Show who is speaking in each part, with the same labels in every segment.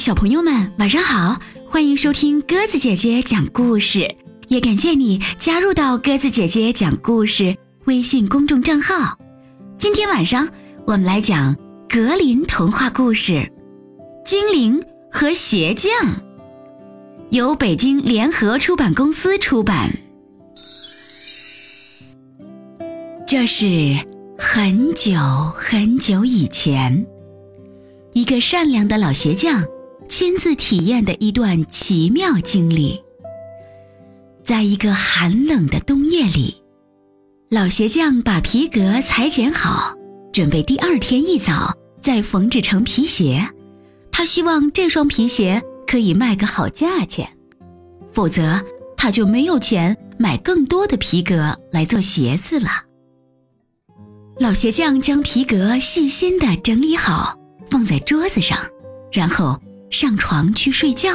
Speaker 1: 小朋友们晚上好，欢迎收听鸽子姐姐讲故事，也感谢你加入到鸽子姐姐讲故事微信公众账号。今天晚上我们来讲格林童话故事《精灵和鞋匠》，由北京联合出版公司出版。这是很久很久以前。一个善良的老鞋匠亲自体验的一段奇妙经历。在一个寒冷的冬夜里，老鞋匠把皮革裁剪好，准备第二天一早再缝制成皮鞋。他希望这双皮鞋可以卖个好价钱，否则他就没有钱买更多的皮革来做鞋子了。老鞋匠将皮革细心地整理好。放在桌子上，然后上床去睡觉。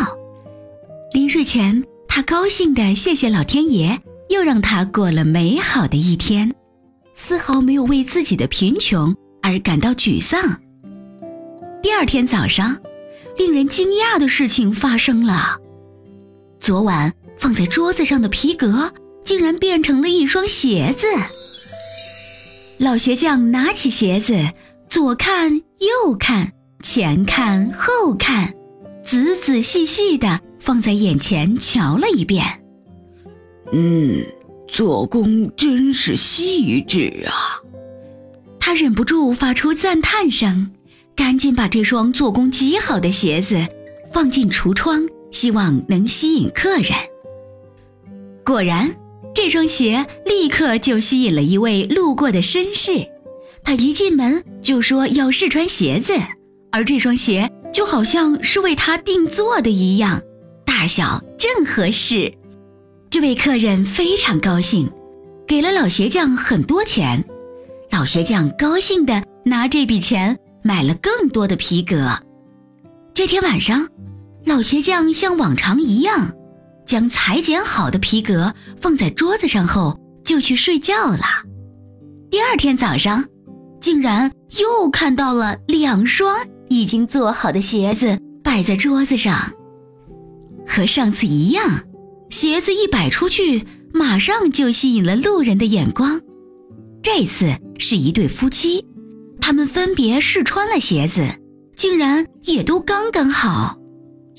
Speaker 1: 临睡前，他高兴地谢谢老天爷，又让他过了美好的一天，丝毫没有为自己的贫穷而感到沮丧。第二天早上，令人惊讶的事情发生了：昨晚放在桌子上的皮革竟然变成了一双鞋子。老鞋匠拿起鞋子。左看右看，前看后看，仔仔细细的放在眼前瞧了一遍。
Speaker 2: 嗯，做工真是细致啊！
Speaker 1: 他忍不住发出赞叹声，赶紧把这双做工极好的鞋子放进橱窗，希望能吸引客人。果然，这双鞋立刻就吸引了一位路过的绅士。他一进门就说要试穿鞋子，而这双鞋就好像是为他定做的一样，大小正合适。这位客人非常高兴，给了老鞋匠很多钱。老鞋匠高兴地拿这笔钱买了更多的皮革。这天晚上，老鞋匠像往常一样，将裁剪好的皮革放在桌子上后就去睡觉了。第二天早上。竟然又看到了两双已经做好的鞋子摆在桌子上，和上次一样，鞋子一摆出去，马上就吸引了路人的眼光。这次是一对夫妻，他们分别试穿了鞋子，竟然也都刚刚好。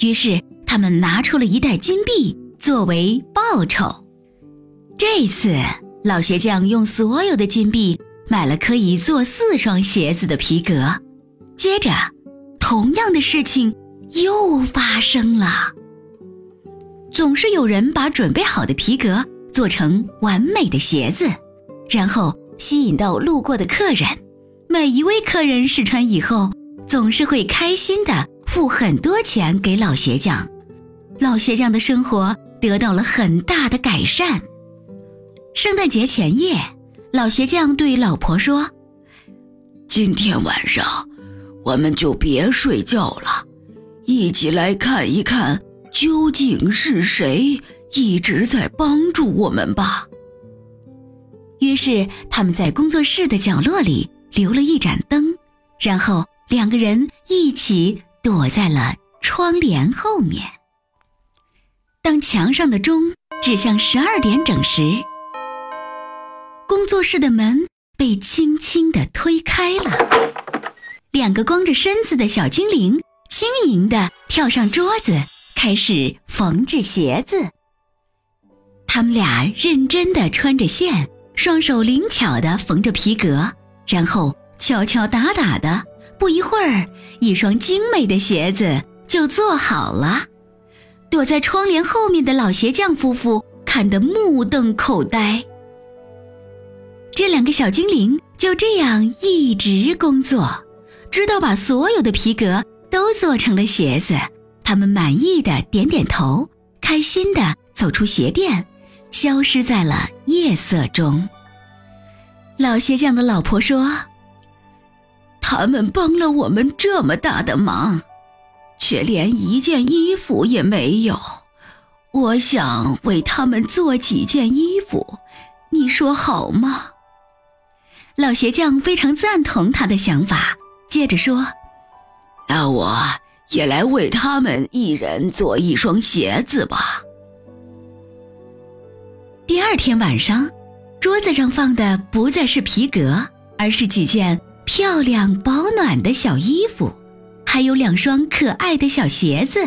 Speaker 1: 于是他们拿出了一袋金币作为报酬。这次老鞋匠用所有的金币。买了可以做四双鞋子的皮革，接着，同样的事情又发生了。总是有人把准备好的皮革做成完美的鞋子，然后吸引到路过的客人。每一位客人试穿以后，总是会开心的付很多钱给老鞋匠，老鞋匠的生活得到了很大的改善。圣诞节前夜。老鞋匠对老婆说：“
Speaker 2: 今天晚上，我们就别睡觉了，一起来看一看究竟是谁一直在帮助我们吧。”
Speaker 1: 于是他们在工作室的角落里留了一盏灯，然后两个人一起躲在了窗帘后面。当墙上的钟指向十二点整时，工作室的门被轻轻地推开了，两个光着身子的小精灵轻盈地跳上桌子，开始缝制鞋子。他们俩认真地穿着线，双手灵巧地缝着皮革，然后敲敲打打的，不一会儿，一双精美的鞋子就做好了。躲在窗帘后面的老鞋匠夫妇看得目瞪口呆。这两个小精灵就这样一直工作，直到把所有的皮革都做成了鞋子。他们满意的点点头，开心的走出鞋店，消失在了夜色中。老鞋匠的老婆说：“他们帮了我们这么大的忙，却连一件衣服也没有。我想为他们做几件衣服，你说好吗？”老鞋匠非常赞同他的想法，接着说：“
Speaker 2: 那我
Speaker 1: 也来为他们一人做一双鞋子吧。
Speaker 3: 第二天晚上，桌子上放的不再是皮革，而是几件漂亮、保暖的小衣服，还有两双可爱的小鞋子。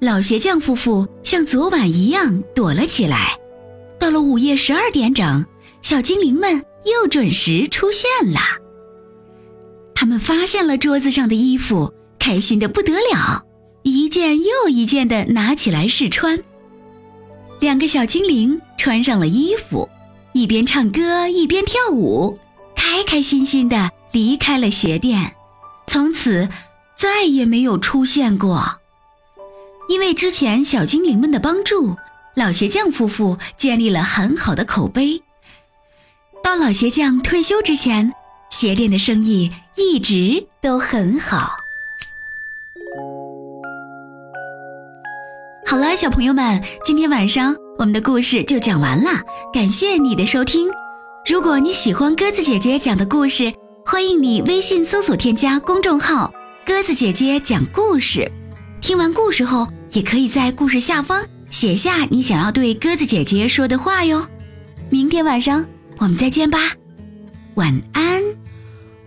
Speaker 3: 老鞋匠夫妇像昨晚一样躲了起来。到了午夜十二点整，小精灵们又准时出现了。他们发现了桌子上的衣服，开心的不得了，一件又一件的拿起来试穿。两个小精灵穿上了衣服，一边唱歌一边跳舞，开开心心的离开了鞋店，从此再也没有出现过。因为之前小精灵们的帮助，老鞋匠夫妇建立了很好的口碑。到老鞋匠退休之前，鞋店的生意一直都很好。好了，小朋友们，今天晚上我们的故事就讲完了，感谢你的收听。如果你喜欢鸽子姐姐讲的故事，欢迎你微信搜索添加公众号“鸽子姐姐讲故事”。听完故事后。也可以在故事下方写下你想要对鸽子姐姐说的话哟。明天晚上我们再见吧，晚安。